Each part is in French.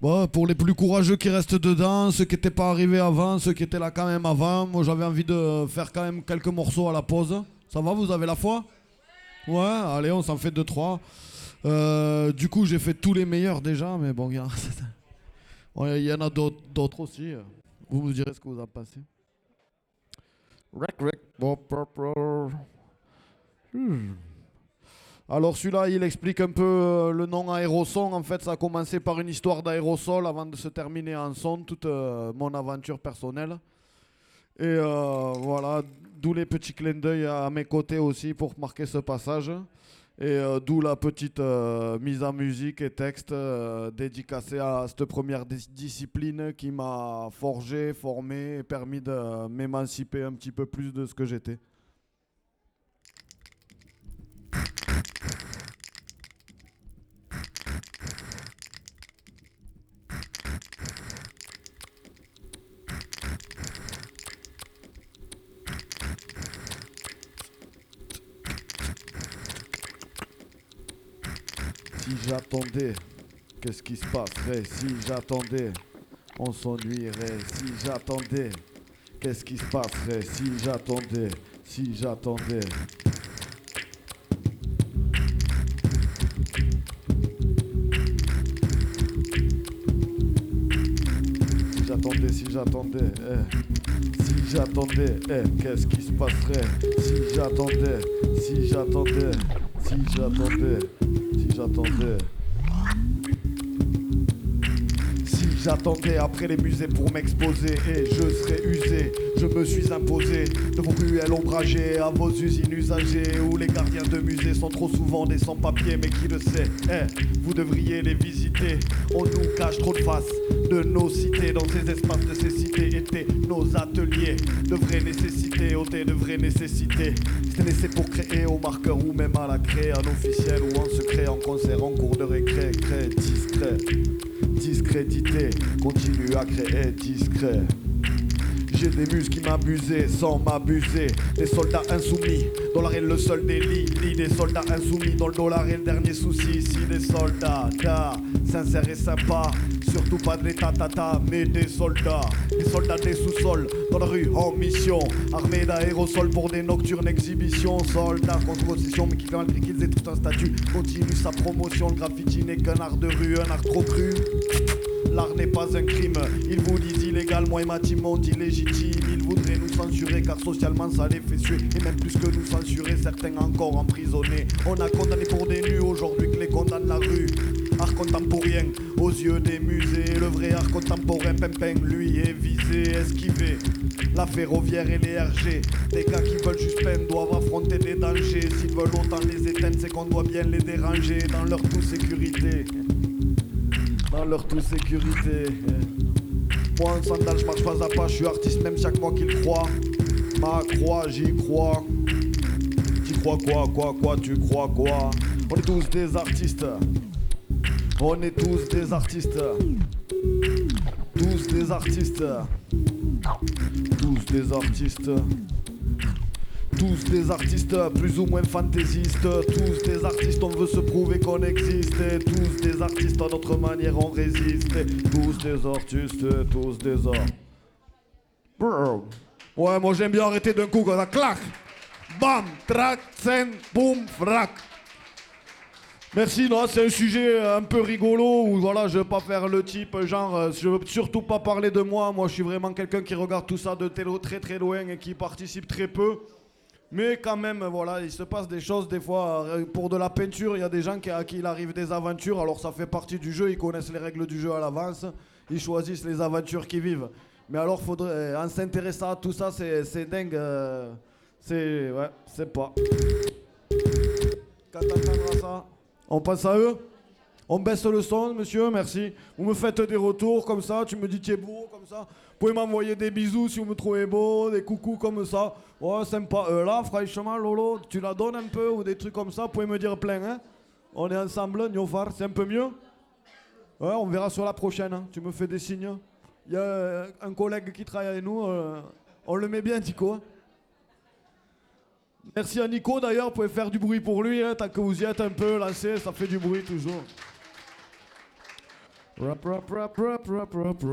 pour les plus courageux qui restent dedans, ceux qui n'étaient pas arrivés avant, ceux qui étaient là quand même avant. Moi, j'avais envie de faire quand même quelques morceaux à la pause. Ça va, vous avez la foi? Ouais, allez, on s'en fait deux, trois. Euh, du coup, j'ai fait tous les meilleurs déjà, mais bon, il y, en- a d'autres aussi. Vous me direz ce que vous en pensez. Rec, rec. Alors celui-là, il explique un peu euh, le nom aéroson. En fait, ça a commencé par une histoire d'aérosol avant de se terminer en son, toute euh, mon aventure personnelle. Et euh, voilà, d'où les petits clins d'œil à mes côtés aussi pour marquer ce passage. Et d'où la petite mise en musique et texte dédicacée à cette première dis- discipline qui m'a forgé, formé et permis de m'émanciper un petit peu plus de ce que j'étais. J'attendais, qu'est-ce qui se passerait Si j'attendais, on s'ennuierait. Si j'attendais, qu'est-ce qui se passerait Si j'attendais, si j'attendais? J'attendais, si j'attendais, eh. si j'attendais, eh, qu'est-ce qui se passerait Si j'attendais, si j'attendais, si j'attendais, si j'attendais. Si j'attendais après les musées pour m'exposer je serais usé, je me suis imposé de vos ruelles ombragées à vos usines usagées où les gardiens de musées sont trop souvent des sans-papiers, mais qui le sait, eh, vous devriez les visiter. On nous cache trop de faces de nos cités dans ces espaces de ces cités étaient nos ateliers de vraies nécessités, ôtés de vraies nécessités. C'était laissé pour créer au marqueur ou même à la créer en officiel ou en secret, en concert, en cours de récré, créé discret discrédité, continue à créer discret. J'ai des muses qui m'abusaient sans m'abuser. Des soldats insoumis, dollar est le seul délit. Lit des soldats insoumis, dans le dollar est le dernier souci. Ici des soldats, da, sincères et sympas. Surtout pas de l'état tata, mais des soldats. Des soldats des sous-sols, dans la rue en mission. Armés d'aérosols pour des nocturnes exhibitions. Soldats contre possession, mais qui malgré qu'ils aient tout un statut, continue sa promotion. Le graffiti n'est qu'un art de rue, un art trop cru. L'art n'est pas un crime, ils vous disent illégal, moi et ma team ont dit légitime. Ils voudraient nous censurer car socialement ça les fait suer. Et même plus que nous censurer, certains encore emprisonnés. On a condamné pour des nus aujourd'hui que les condamne la rue. Art contemporain aux yeux des musées. Le vrai art contemporain, Pimpin, lui est visé, esquivé. La ferroviaire et les RG. Des gars qui veulent juste peine doivent affronter des dangers. S'ils veulent autant les éteindre, c'est qu'on doit bien les déranger dans leur toute sécurité dans leur toute sécurité. Moi en sandal, je marche pas à pas, je suis artiste même chaque mois qu'il croit. Ma croix, j'y crois. Tu crois quoi, quoi, quoi, tu crois quoi? On est tous des artistes. On est tous des artistes. Tous des artistes. Tous des artistes. Tous des artistes plus ou moins fantaisistes, tous des artistes on veut se prouver qu'on existe, tous des artistes à notre manière on résiste, tous des artistes, tous des arts. Ouais, moi j'aime bien arrêter d'un coup quand ça claque. Bam, trac, scène, boum, frac. Merci, non, c'est un sujet un peu rigolo où voilà, je veux pas faire le type, genre, euh, je veux surtout pas parler de moi. Moi, je suis vraiment quelqu'un qui regarde tout ça de très très loin et qui participe très peu. Mais quand même, voilà, il se passe des choses des fois. euh, Pour de la peinture, il y a des gens à qui il arrive des aventures. Alors ça fait partie du jeu, ils connaissent les règles du jeu à l'avance. Ils choisissent les aventures qu'ils vivent. Mais alors, faudrait, en s'intéressant à tout ça, c'est c'est dingue. euh, c'est. Ouais, c'est pas. Quand t'entendras ça, on passe à eux? On baisse le son, monsieur, merci. Vous me faites des retours comme ça, tu me dis tu es beau comme ça. Vous pouvez m'envoyer des bisous si vous me trouvez beau, des coucous comme ça. Ouais, sympa. Euh, là, franchement, Lolo, tu la donnes un peu ou des trucs comme ça, vous pouvez me dire plein, hein On est ensemble, Niofar, c'est un peu mieux Ouais, on verra sur la prochaine, hein. tu me fais des signes. Il y a euh, un collègue qui travaille avec nous, euh, on le met bien, Tico. Merci à Nico d'ailleurs, vous pouvez faire du bruit pour lui, hein, tant que vous y êtes un peu lancé, ça fait du bruit toujours. Rap, rap, rap, rap, rap, rap, rap.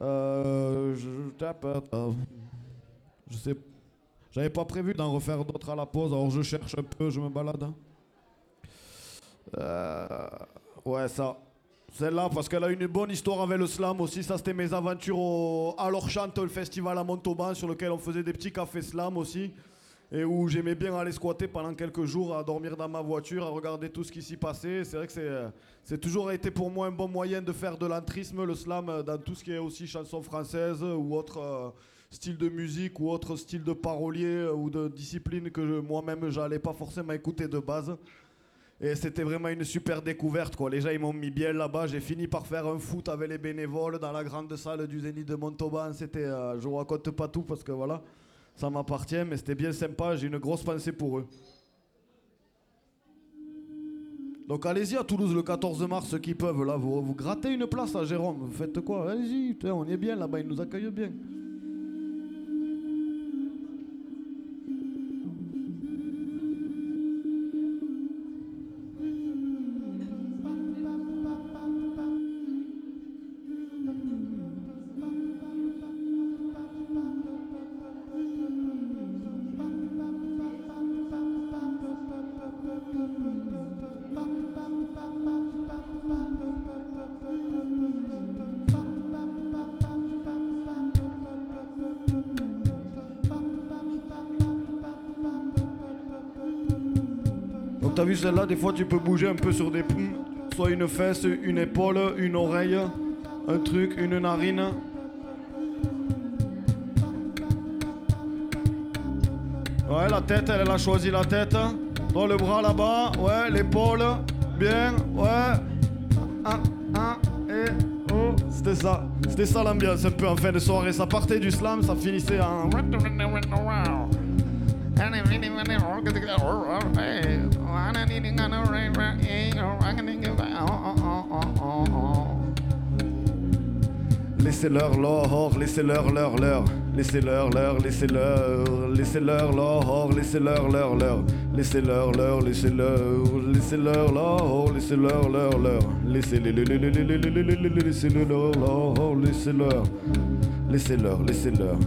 Euh, je tape. je sais. J'avais pas prévu d'en refaire d'autres à la pause, alors je cherche un peu, je me balade. hein. Euh, ouais, ça. Celle-là, parce qu'elle a une bonne histoire avec le slam aussi. Ça, c'était mes aventures au Alors Chante, le festival à Montauban, sur lequel on faisait des petits cafés slam aussi. Et où j'aimais bien aller squatter pendant quelques jours, à dormir dans ma voiture, à regarder tout ce qui s'y passait. C'est vrai que c'est, euh, toujours été pour moi un bon moyen de faire de l'entrisme, le slam, euh, dans tout ce qui est aussi chanson française ou autre euh, style de musique ou autre style de parolier euh, ou de discipline que moi-même j'allais pas forcément écouter de base. Et c'était vraiment une super découverte. Les gens ils m'ont mis bien là-bas. J'ai fini par faire un foot avec les bénévoles dans la grande salle du Zénith de Montauban. C'était, euh, je vous raconte pas tout parce que voilà, ça m'appartient, mais c'était bien sympa. J'ai une grosse pensée pour eux. Donc allez-y à Toulouse le 14 mars, ceux qui peuvent. Là, vous, vous grattez une place à Jérôme. Vous faites quoi? Allez-y, on est bien là-bas, ils nous accueillent bien. T'as vu celle-là, des fois tu peux bouger un peu sur des poumons. Soit une fesse, une épaule, une oreille, un truc, une narine. Ouais, la tête, elle, elle a choisi la tête. Toi, le bras là-bas, ouais, l'épaule, bien, ouais. Un, un, et oh, c'était ça. C'était ça l'ambiance un peu en fin de soirée. Ça partait du slam, ça finissait en. Laissez-leur l'or, laissez-leur leur leur, laissez-leur leur, laissez-leur, laissez-leur l'or, laissez-leur leur leur, laissez-leur leur, laissez-leur, laissez-leur l'or, laissez-leur leur leur, laissez-les, laissez-le leur l'or, laissez-leur, laissez-leur, laissez-leur.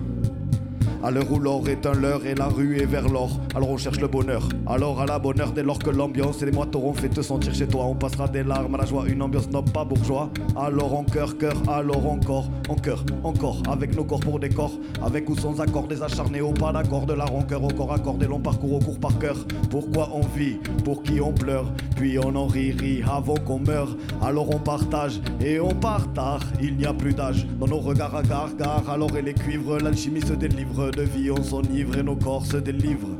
À l'heure où l'or est un leurre et la rue est vers l'or, alors on cherche le bonheur. Alors à la bonne heure, dès lors que l'ambiance et les mois t'auront fait te sentir chez toi, on passera des larmes à la joie, une ambiance non pas bourgeois. Alors en cœur, cœur, alors encore, en cœur, encore, avec nos corps pour des corps, avec ou sans accord, des acharnés au pas d'accord, de la rancœur au corps accordé, long parcours au cours par cœur. Pourquoi on vit, pour qui on pleure, puis on en rit, rit avant qu'on meure. Alors on partage et on partage, il n'y a plus d'âge dans nos regards à gare, gare, alors et les cuivres, l'alchimie se délivre de vie, on s'enivre et nos corps se délivrent.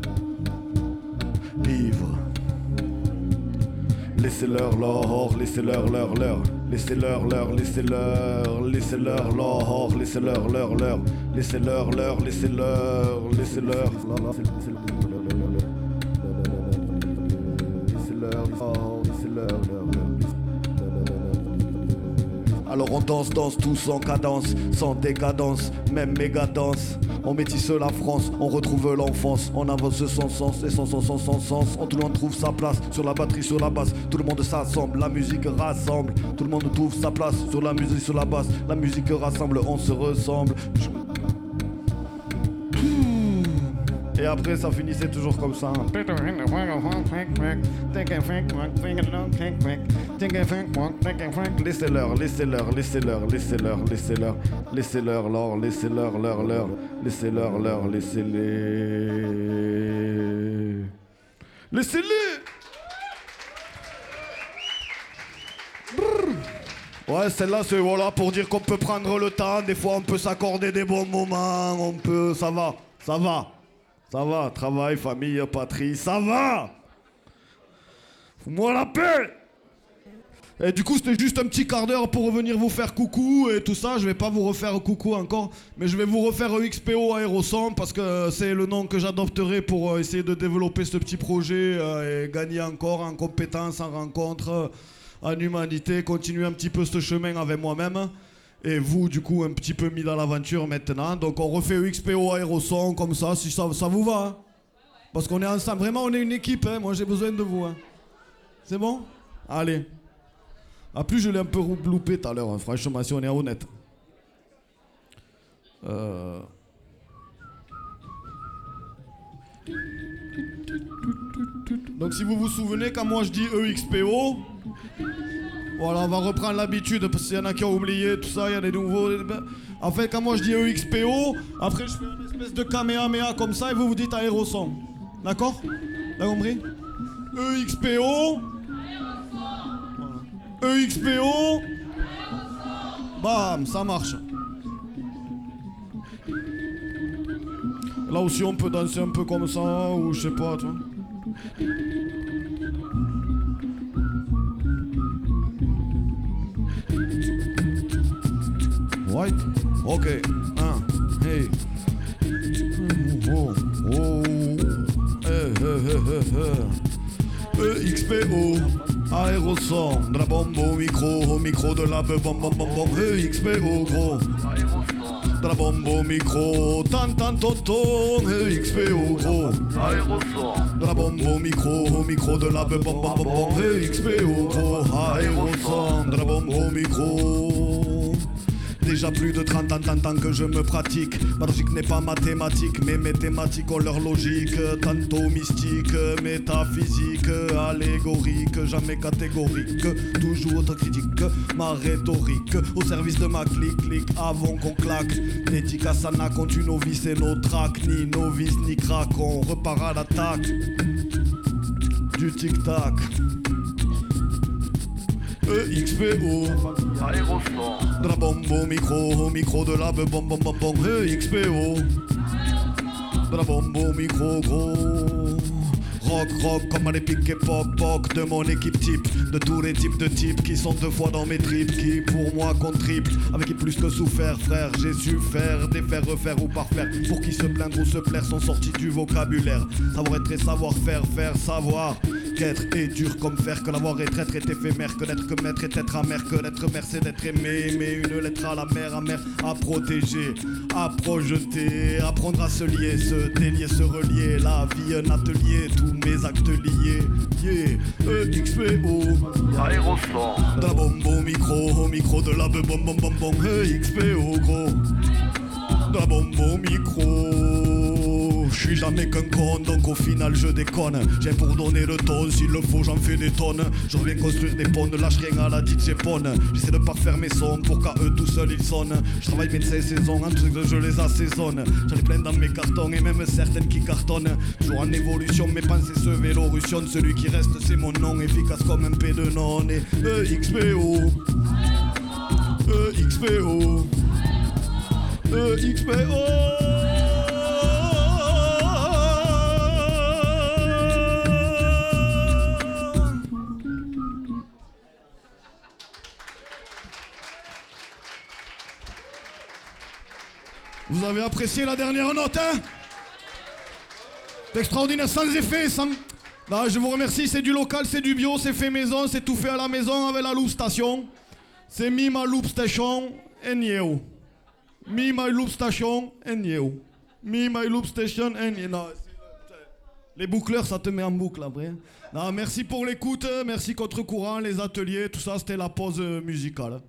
Ivre. Laissez-leur l'or, laissez-leur leur leur, laissez-leur leur, laissez-leur, laissez-leur l'or, laissez-leur leur leur, laissez-leur leur, laissez-leur, laissez-leur Alors on danse, danse tous en cadence, sans décadence, même méga danse. On métisse la France, on retrouve l'enfance, on avance sans sens et sans sens, sans sens, sens. On tout le monde trouve sa place, sur la batterie, sur la basse, tout le monde s'assemble, la musique rassemble. Tout le monde trouve sa place, sur la musique, sur la basse, la musique rassemble, on se ressemble. Et après ça finissait toujours comme ça. Laissez-leur, laissez-leur, laissez-leur, laissez-leur, laissez-leur, laissez-leur l'or, laissez-leur leur leur, laissez-leur leur, laissez-les. Laissez-les. Ouais, celle-là, c'est voilà pour dire qu'on peut prendre le temps. Des fois, on peut s'accorder des bons moments. On peut, ça va, ça va, ça va. Travail, famille, patrie, ça va. Fous-moi la paix. Et du coup, c'était juste un petit quart d'heure pour revenir vous faire coucou et tout ça. Je vais pas vous refaire coucou encore, mais je vais vous refaire XPO Aéroson parce que c'est le nom que j'adopterai pour euh, essayer de développer ce petit projet euh, et gagner encore en compétences, en rencontres, en humanité, continuer un petit peu ce chemin avec moi-même. Et vous, du coup, un petit peu mis dans l'aventure maintenant. Donc, on refait XPO Aéroson comme ça, si ça, ça vous va. hein. Parce qu'on est ensemble. Vraiment, on est une équipe. hein. Moi, j'ai besoin de vous. hein. C'est bon? Allez. Ah, plus je l'ai un peu loupé tout à l'heure, franchement, si on est honnête. Euh... Donc si vous vous souvenez, quand moi je dis EXPO, voilà, on va reprendre l'habitude parce qu'il y en a qui ont oublié tout ça, il y a des nouveaux. En fait, quand moi je dis EXPO, après je fais une espèce de kamehameha comme ça et vous vous dites aéroson. D'accord T'as compris EXPO. EXPO. Bam, ça marche. Là aussi, on peut danser un peu comme ça, ou je sais pas, tu White? Ok. Un. Hey. Oh. Oh. Eh, eh, eh, EXPO. Aéroson. De la bombe au micro. Au micro de la bom bom bom bom. EXPO, gros. De la bombe au micro. Tan tan tonton. EXPO, gros. De la bombe au micro, au micro de la bom bom bom bom XPO gros aéroson De la bombe au micro Déjà plus de 30 ans, 30 ans que je me pratique. Ma logique n'est pas mathématique Mais mes thématiques ont leur logique. Tantôt mystique, métaphysique Allégorique, jamais catégorique. Toujours autocritique Ma rhétorique. Au service de ma clique Clique avant qu'on claque. Dédicace à compte une novice et nos tracks Ni novice ni crack, on repart à l'attaque du tic-tac. EXPO. De la bombe au micro, au micro de la bombe, bombe, bombe, bombe. EXPO. De la bombe au micro, gros. Rock, rock, comme à l'épique époque, poc de mon équipe type, de tous les types de types qui sont deux fois dans mes tripes, qui pour moi comptent triple, avec qui plus que souffert, frère, j'ai su faire, défaire, refaire ou parfaire, pour qui se plaindre ou se plaire sont sortis du vocabulaire, savoir être et savoir faire, faire savoir, qu'être est dur comme faire, que l'avoir est traître est éphémère, que d'être que maître est être amer, que d'être mère c'est d'être aimé, mais une lettre à la mer, amère, à protéger, à projeter, apprendre à se lier, se délier, se relier, la vie un atelier, tous mes actes liés, yeah, EXPO, Aérosport, de la bombe au micro, au micro de la bombe, bombe, bombe, bombe, EXPO, gros, de la bombe au micro. Je suis jamais qu'un con, donc au final je déconne. J'ai pour donner le ton, s'il le faut, j'en fais des tonnes. Je reviens construire des ponts, ne lâche rien à la DJ Pone. J'essaie de parfaire mes sons pour qu'à eux tout seuls ils sonnent. Je travaille mes 16 saisons, un truc de je les assaisonne. J'en ai plein dans mes cartons et même certaines qui cartonnent. Toujours en évolution, mes pensées se vélorutionnent. Celui qui reste, c'est mon nom, efficace comme un P de non. Et EXPO, EXPO, EXPO. Vous avez apprécié la dernière note, hein extraordinaire, sans effet, sans... Bah, je vous remercie, c'est du local, c'est du bio, c'est fait maison, c'est tout fait à la maison avec la Loop Station. C'est Me My Loop Station and you. Me My Loop Station and you. Me My Loop Station and you. C'est- les boucleurs, ça te met en boucle après. hein. Merci pour l'écoute, merci contre courant, les ateliers, tout ça, c'était la pause musicale.